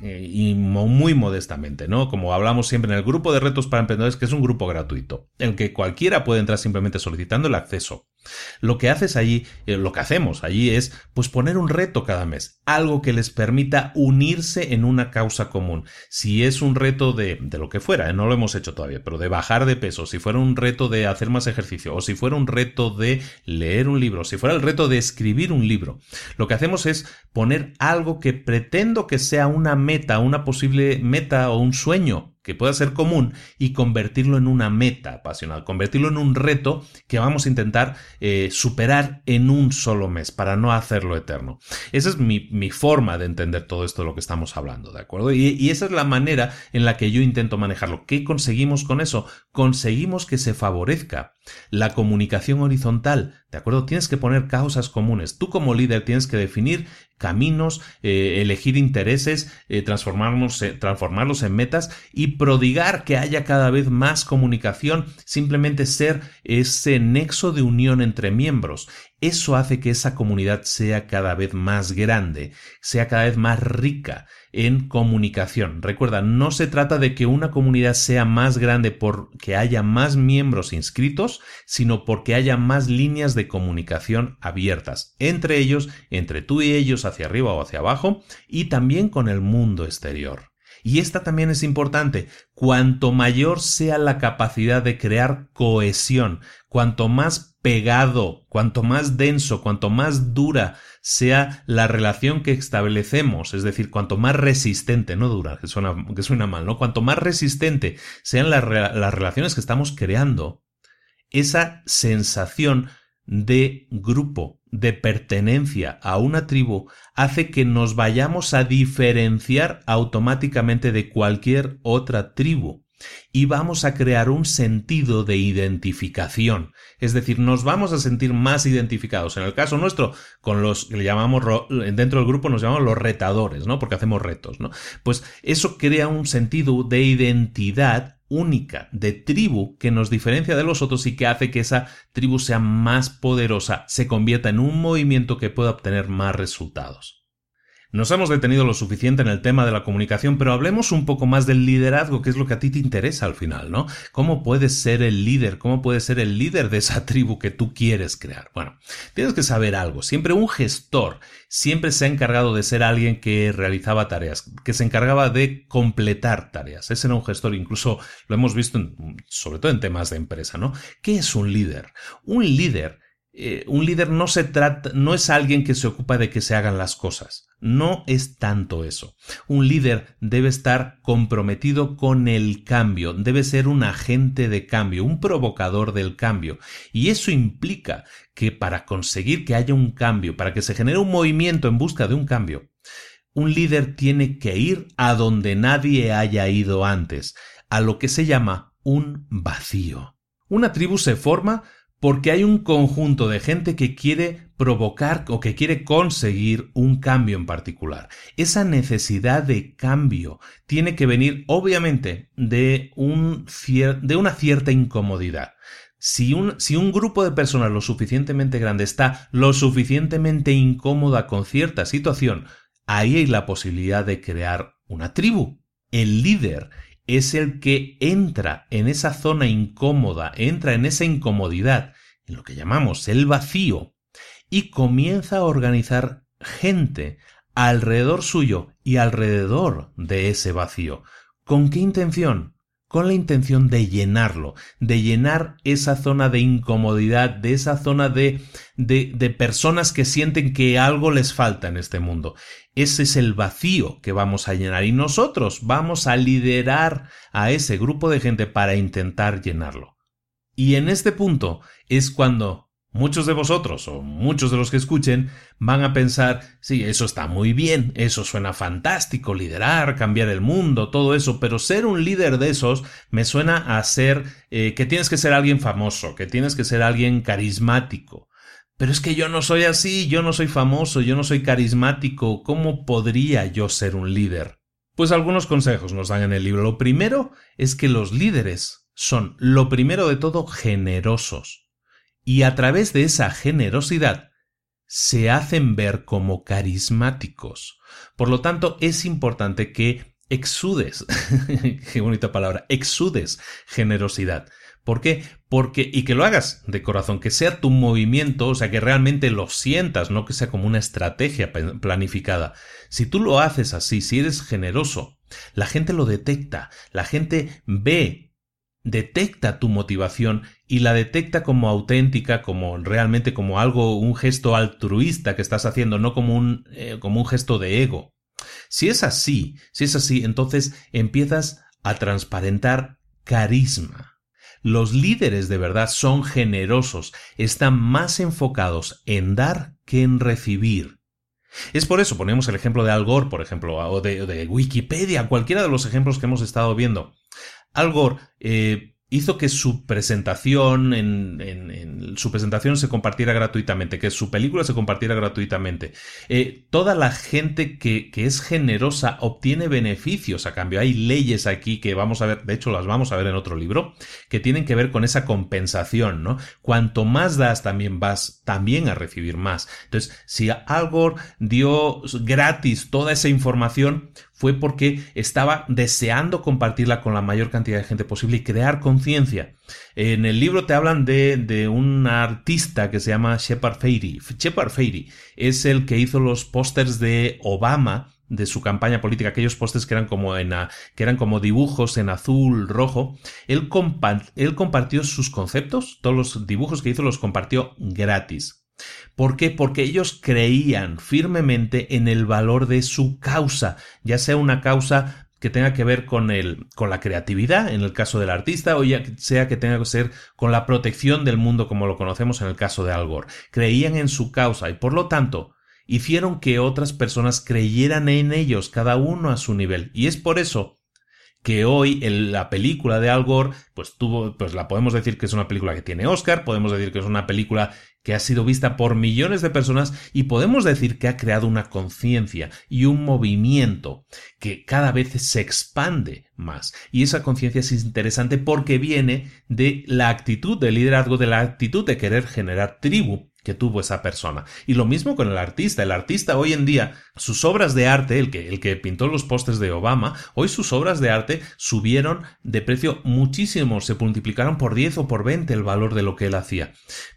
y muy modestamente, ¿no? Como hablamos siempre en el grupo de retos para emprendedores, que es un grupo gratuito, en el que cualquiera puede entrar simplemente solicitando el acceso. Lo que haces allí, eh, lo que hacemos allí es pues poner un reto cada mes, algo que les permita unirse en una causa común. Si es un reto de, de lo que fuera, ¿eh? no lo hemos hecho todavía, pero de bajar de peso, si fuera un reto de hacer más ejercicio, o si fuera un reto de leer un libro, si fuera el reto de escribir un libro, lo que hacemos es poner algo que pretendo que sea una meta, una posible meta o un sueño que pueda ser común y convertirlo en una meta pasional, convertirlo en un reto que vamos a intentar eh, superar en un solo mes para no hacerlo eterno. Esa es mi, forma de entender todo esto de lo que estamos hablando, ¿de acuerdo? Y, y esa es la manera en la que yo intento manejarlo. ¿Qué conseguimos con eso? Conseguimos que se favorezca la comunicación horizontal, ¿de acuerdo? Tienes que poner causas comunes. Tú como líder tienes que definir caminos, eh, elegir intereses, eh, transformarlos, transformarlos en metas y prodigar que haya cada vez más comunicación, simplemente ser ese nexo de unión entre miembros. Eso hace que esa comunidad sea cada vez más grande, sea cada vez más rica en comunicación. Recuerda, no se trata de que una comunidad sea más grande porque haya más miembros inscritos, sino porque haya más líneas de comunicación abiertas entre ellos, entre tú y ellos hacia arriba o hacia abajo, y también con el mundo exterior. Y esta también es importante. Cuanto mayor sea la capacidad de crear cohesión, cuanto más pegado, cuanto más denso, cuanto más dura sea la relación que establecemos, es decir, cuanto más resistente, no dura, que suena, que suena mal, ¿no? Cuanto más resistente sean las, las relaciones que estamos creando, esa sensación de grupo, de pertenencia a una tribu, hace que nos vayamos a diferenciar automáticamente de cualquier otra tribu y vamos a crear un sentido de identificación. Es decir, nos vamos a sentir más identificados. En el caso nuestro, con los que le llamamos, dentro del grupo nos llamamos los retadores, ¿no? Porque hacemos retos, ¿no? Pues eso crea un sentido de identidad única, de tribu, que nos diferencia de los otros y que hace que esa tribu sea más poderosa, se convierta en un movimiento que pueda obtener más resultados. Nos hemos detenido lo suficiente en el tema de la comunicación, pero hablemos un poco más del liderazgo, que es lo que a ti te interesa al final, ¿no? ¿Cómo puedes ser el líder? ¿Cómo puedes ser el líder de esa tribu que tú quieres crear? Bueno, tienes que saber algo. Siempre un gestor siempre se ha encargado de ser alguien que realizaba tareas, que se encargaba de completar tareas. Ese era un gestor, incluso lo hemos visto sobre todo en temas de empresa, ¿no? ¿Qué es un líder? Un líder eh, un líder no se trata, no es alguien que se ocupa de que se hagan las cosas. No es tanto eso. Un líder debe estar comprometido con el cambio, debe ser un agente de cambio, un provocador del cambio. Y eso implica que para conseguir que haya un cambio, para que se genere un movimiento en busca de un cambio, un líder tiene que ir a donde nadie haya ido antes, a lo que se llama un vacío. Una tribu se forma porque hay un conjunto de gente que quiere provocar o que quiere conseguir un cambio en particular. Esa necesidad de cambio tiene que venir obviamente de, un de una cierta incomodidad. Si un, si un, grupo de personas lo suficientemente grande está lo suficientemente incómoda con cierta situación, ahí hay la posibilidad de crear una tribu. El líder es el que entra en esa zona incómoda, entra en esa incomodidad, en lo que llamamos el vacío, y comienza a organizar gente alrededor suyo y alrededor de ese vacío. ¿Con qué intención? Con la intención de llenarlo, de llenar esa zona de incomodidad, de esa zona de, de, personas que sienten que algo les falta en este mundo. Ese es el vacío que vamos a llenar y nosotros vamos a liderar a ese grupo de gente para intentar llenarlo. Y en este punto es cuando muchos de vosotros o muchos de los que escuchen van a pensar, sí, eso está muy bien, eso suena fantástico, liderar, cambiar el mundo, todo eso, pero ser un líder de esos me suena a ser eh, que tienes que ser alguien famoso, que tienes que ser alguien carismático. Pero es que yo no soy así, yo no soy famoso, yo no soy carismático, ¿cómo podría yo ser un líder? Pues algunos consejos nos dan en el libro. Lo primero es que los líderes son, lo primero de todo, generosos. Y a través de esa generosidad se hacen ver como carismáticos. Por lo tanto, es importante que exudes, qué bonita palabra, exudes generosidad. ¿Por qué? Porque, y que lo hagas de corazón, que sea tu movimiento, o sea, que realmente lo sientas, no que sea como una estrategia planificada. Si tú lo haces así, si eres generoso, la gente lo detecta, la gente ve, detecta tu motivación y la detecta como auténtica, como realmente como algo, un gesto altruista que estás haciendo, no como un, eh, como un gesto de ego. Si es así, si es así, entonces empiezas a transparentar carisma. Los líderes de verdad son generosos, están más enfocados en dar que en recibir. Es por eso ponemos el ejemplo de Al Gore, por ejemplo, o de, Wikipedia, cualquiera de los ejemplos que hemos estado viendo. Al Gore eh, hizo que su presentación en, su presentación se compartiera gratuitamente, que su película se compartiera gratuitamente. Eh, toda la gente que, es generosa obtiene beneficios a cambio. Hay leyes aquí que vamos a ver, de hecho las vamos a ver en otro libro, que tienen que ver con esa compensación, ¿no? Cuanto más das, también vas también a recibir más. Entonces, si Al dio gratis toda esa información, fue porque estaba deseando compartirla con la mayor cantidad de gente posible y crear conciencia. En el libro te hablan de, de un artista que se llama Shepard Fairey. Shepard Fairey es el que hizo los pósters de Obama de su campaña política, aquellos pósters que eran como en que eran como dibujos en azul, rojo, él, él compartió sus conceptos, todos los dibujos que hizo los compartió gratis. ¿Por qué? Porque ellos creían firmemente en el valor de su causa, ya sea una causa que tenga que ver con, el, con la creatividad, en el caso del artista, o ya sea que tenga que ser con la protección del mundo como lo conocemos en el caso de Al Gore. Creían en su causa y por lo tanto hicieron que otras personas creyeran en ellos, cada uno a su nivel. Y es por eso que hoy en la película de Al Gore, pues tuvo, pues la podemos decir que es una película que tiene Oscar, podemos decir que es una película que ha sido vista por millones de personas y podemos decir que ha creado una conciencia y un movimiento que cada vez se expande más. Y esa conciencia es interesante porque viene de la actitud de liderazgo, de la actitud de querer generar tribu que tuvo esa persona. Y lo mismo con el artista. El artista hoy en día, sus obras de arte, el que, el que pintó los postes de Obama, hoy sus obras de arte subieron de precio muchísimo, se multiplicaron por 10 o por 20 el valor de lo que él hacía.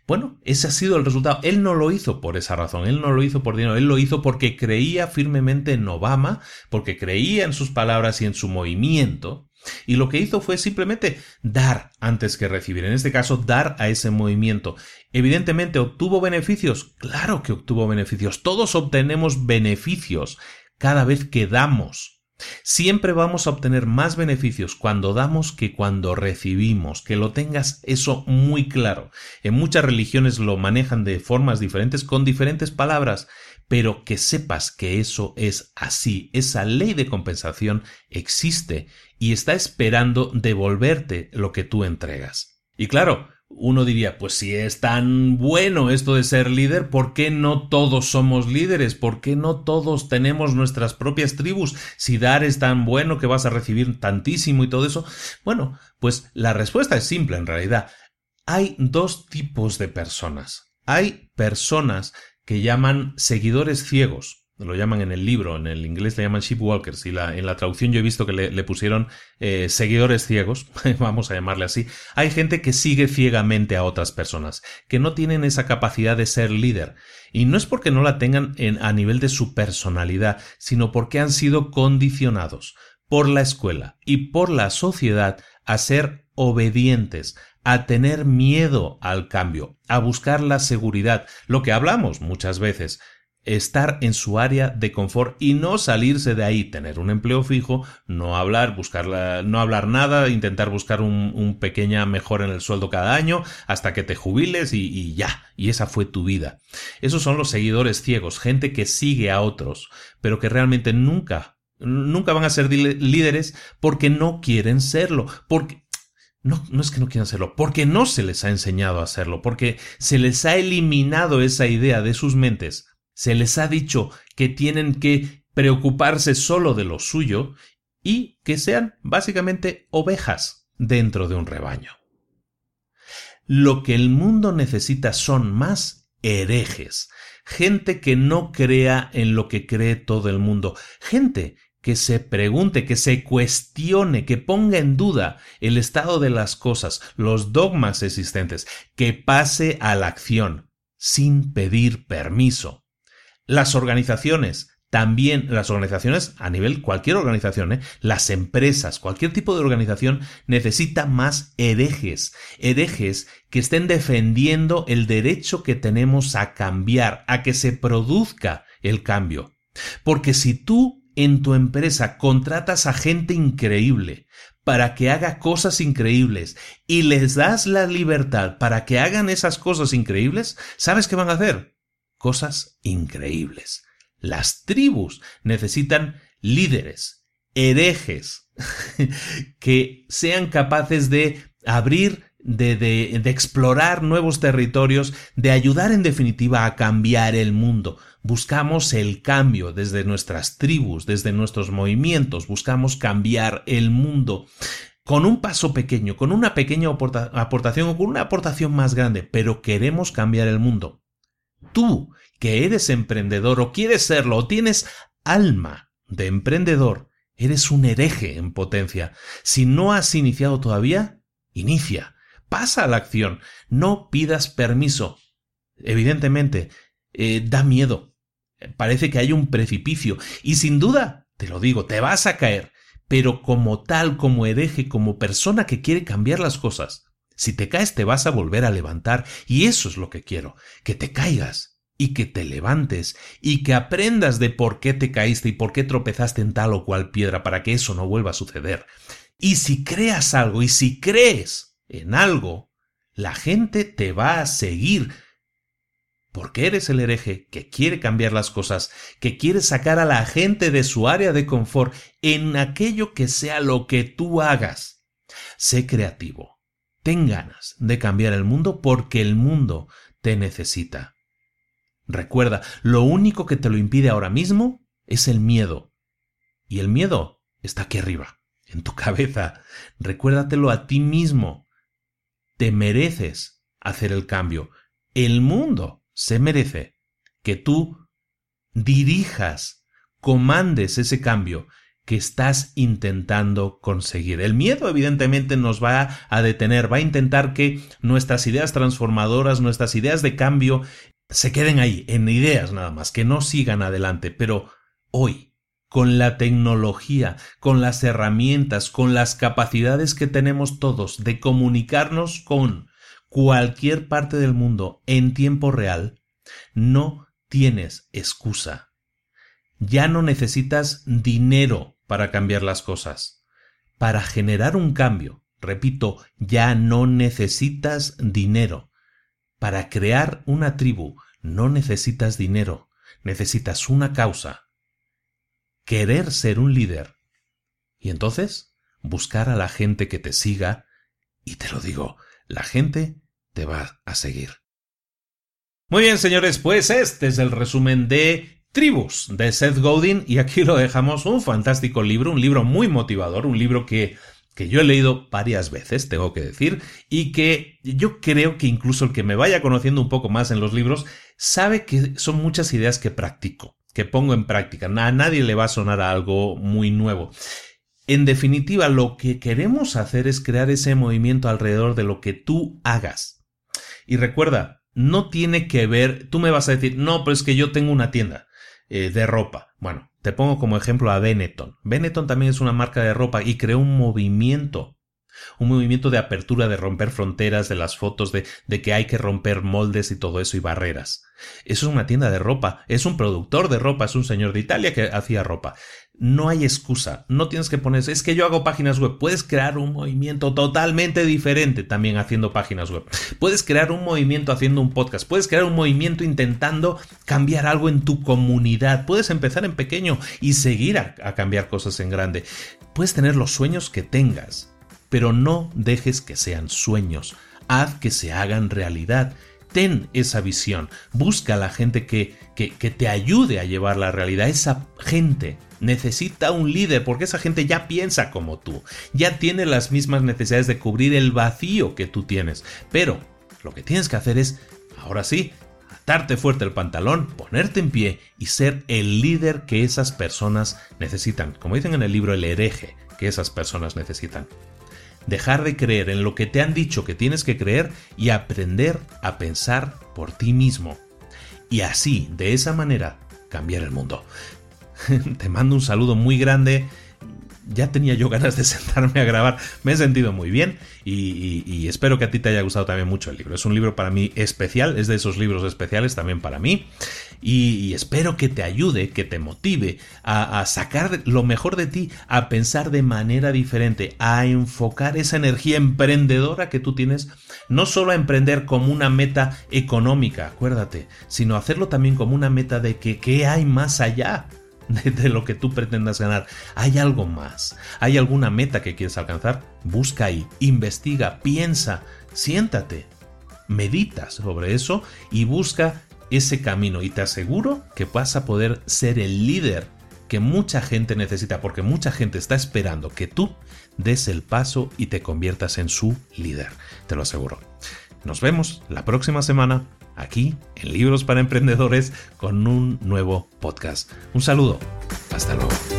Bueno, ese ha sido el resultado. Él no lo hizo por esa razón, él no lo hizo por dinero, él lo hizo porque creía firmemente en Obama, porque creía en sus palabras y en su movimiento, y lo que hizo fue simplemente dar antes que recibir. En este caso, dar a ese movimiento. Evidentemente, ¿obtuvo beneficios? Claro que obtuvo beneficios. Todos obtenemos beneficios cada vez que damos. Siempre vamos a obtener más beneficios cuando damos que cuando recibimos, que lo tengas eso muy claro. En muchas religiones lo manejan de formas diferentes con diferentes palabras, pero que sepas que eso es así. Esa ley de compensación existe y está esperando devolverte lo que tú entregas. Y claro, uno diría, pues si es tan bueno esto de ser líder, ¿por qué no todos somos líderes? ¿Por qué no todos tenemos nuestras propias tribus? Si dar es tan bueno que vas a recibir tantísimo y todo eso. Bueno, pues la respuesta es simple en realidad. Hay dos tipos de personas. Hay personas que llaman seguidores ciegos lo llaman en el libro, en el inglés le llaman sheepwalkers y en la traducción yo he visto que le, pusieron eh, seguidores ciegos, vamos a llamarle así. Hay gente que sigue ciegamente a otras personas, que no tienen esa capacidad de ser líder. Y no es porque no la tengan en, a nivel de su personalidad, sino porque han sido condicionados por la escuela y por la sociedad a ser obedientes, a tener miedo al cambio, a buscar la seguridad, lo que hablamos muchas veces estar en su área de confort y no salirse de ahí, tener un empleo fijo, no hablar, buscar no hablar nada, intentar buscar un, pequeña mejora en el sueldo cada año hasta que te jubiles y, y ya, y esa fue tu vida. Esos son los seguidores ciegos, gente que sigue a otros, pero que realmente nunca, nunca van a ser líderes porque no quieren serlo, porque no, no es que no quieran serlo, porque no se les ha enseñado a hacerlo, porque se les ha eliminado esa idea de sus mentes se les ha dicho que tienen que preocuparse solo de lo suyo y que sean básicamente ovejas dentro de un rebaño. Lo que el mundo necesita son más herejes, gente que no crea en lo que cree todo el mundo, gente que se pregunte, que se cuestione, que ponga en duda el estado de las cosas, los dogmas existentes, que pase a la acción sin pedir permiso. Las organizaciones, también las organizaciones a nivel cualquier organización, ¿eh? las empresas, cualquier tipo de organización necesita más herejes, herejes que estén defendiendo el derecho que tenemos a cambiar, a que se produzca el cambio. Porque si tú en tu empresa contratas a gente increíble para que haga cosas increíbles y les das la libertad para que hagan esas cosas increíbles, ¿sabes qué van a hacer? cosas increíbles. Las tribus necesitan líderes, herejes, que sean capaces de abrir, de, de, de, explorar nuevos territorios, de ayudar en definitiva a cambiar el mundo. Buscamos el cambio desde nuestras tribus, desde nuestros movimientos, buscamos cambiar el mundo con un paso pequeño, con una pequeña aportación o con una aportación más grande, pero queremos cambiar el mundo. Tú, que eres emprendedor o quieres serlo o tienes alma de emprendedor, eres un hereje en potencia. Si no has iniciado todavía, inicia. Pasa a la acción. No pidas permiso. Evidentemente, eh, da miedo. Parece que hay un precipicio. Y sin duda, te lo digo, te vas a caer. Pero como tal, como hereje, como persona que quiere cambiar las cosas, si te caes te vas a volver a levantar y eso es lo que quiero, que te caigas y que te levantes y que aprendas de por qué te caíste y por qué tropezaste en tal o cual piedra para que eso no vuelva a suceder. Y si creas algo y si crees en algo, la gente te va a seguir porque eres el hereje que quiere cambiar las cosas, que quiere sacar a la gente de su área de confort en aquello que sea lo que tú hagas. Sé creativo, Ten ganas de cambiar el mundo porque el mundo te necesita. Recuerda, lo único que te lo impide ahora mismo es el miedo. Y el miedo está aquí arriba, en tu cabeza. Recuérdatelo a ti mismo. Te mereces hacer el cambio. El mundo se merece que tú dirijas, comandes ese cambio que estás intentando conseguir. El miedo evidentemente nos va a detener, va a intentar que nuestras ideas transformadoras, nuestras ideas de cambio se queden ahí, en ideas nada más, que no sigan adelante. Pero hoy, con la tecnología, con las herramientas, con las capacidades que tenemos todos de comunicarnos con cualquier parte del mundo en tiempo real, no tienes excusa. Ya no necesitas dinero para cambiar las cosas. Para generar un cambio, repito, ya no necesitas dinero. Para crear una tribu no necesitas dinero, necesitas una causa. Querer ser un líder. Y entonces, buscar a la gente que te siga, y te lo digo, la gente te va a seguir. Muy bien, señores, pues este es el resumen de Tribus de Seth Godin y aquí lo dejamos un fantástico libro, un libro muy motivador, un libro que que yo he leído varias veces, tengo que decir, y que yo creo que incluso el que me vaya conociendo un poco más en los libros sabe que son muchas ideas que practico, que pongo en práctica. A nadie le va a sonar algo muy nuevo. En definitiva, lo que queremos hacer es crear ese movimiento alrededor de lo que tú hagas. Y recuerda, no tiene que ver, tú me vas a decir, no, pero es que yo tengo una tienda eh, de ropa. Bueno, te pongo como ejemplo a Benetton. Benetton también es una marca de ropa y creó un movimiento. Un movimiento de apertura, de romper fronteras, de las fotos, de, de que hay que romper moldes y todo eso y barreras. Eso es una tienda de ropa, es un productor de ropa, es un señor de Italia que hacía ropa. No hay excusa, no tienes que poner, es que yo hago páginas web, puedes crear un movimiento totalmente diferente también haciendo páginas web. Puedes crear un movimiento haciendo un podcast, puedes crear un movimiento intentando cambiar algo en tu comunidad, puedes empezar en pequeño y seguir a, a cambiar cosas en grande. Puedes tener los sueños que tengas, pero no dejes que sean sueños, haz que se hagan realidad ten esa visión, busca a la gente que, que, te ayude a llevar la realidad. Esa gente necesita un líder porque esa gente ya piensa como tú, ya tiene las mismas necesidades de cubrir el vacío que tú tienes. Pero lo que tienes que hacer es, ahora sí, atarte fuerte el pantalón, ponerte en pie y ser el líder que esas personas necesitan. Como dicen en el libro El hereje, que esas personas necesitan dejar de creer en lo que te han dicho que tienes que creer y aprender a pensar por ti mismo. Y así, de esa manera, cambiar el mundo. te mando un saludo muy grande ya tenía yo ganas de sentarme a grabar. Me he sentido muy bien y, espero que a ti te haya gustado también mucho el libro. Es un libro para mí especial, es de esos libros especiales también para mí. Y, espero que te ayude, que te motive a, sacar lo mejor de ti, a pensar de manera diferente, a enfocar esa energía emprendedora que tú tienes, no solo a emprender como una meta económica, acuérdate, sino hacerlo también como una meta de que qué hay más allá de, lo que tú pretendas ganar. ¿Hay algo más? ¿Hay alguna meta que quieres alcanzar? Busca ahí, investiga, piensa, siéntate, medita sobre eso y busca ese camino y te aseguro que vas a poder ser el líder que mucha gente necesita porque mucha gente está esperando que tú des el paso y te conviertas en su líder, te lo aseguro. Nos vemos la próxima semana aquí en Libros para Emprendedores con un nuevo podcast. Un saludo. Hasta luego.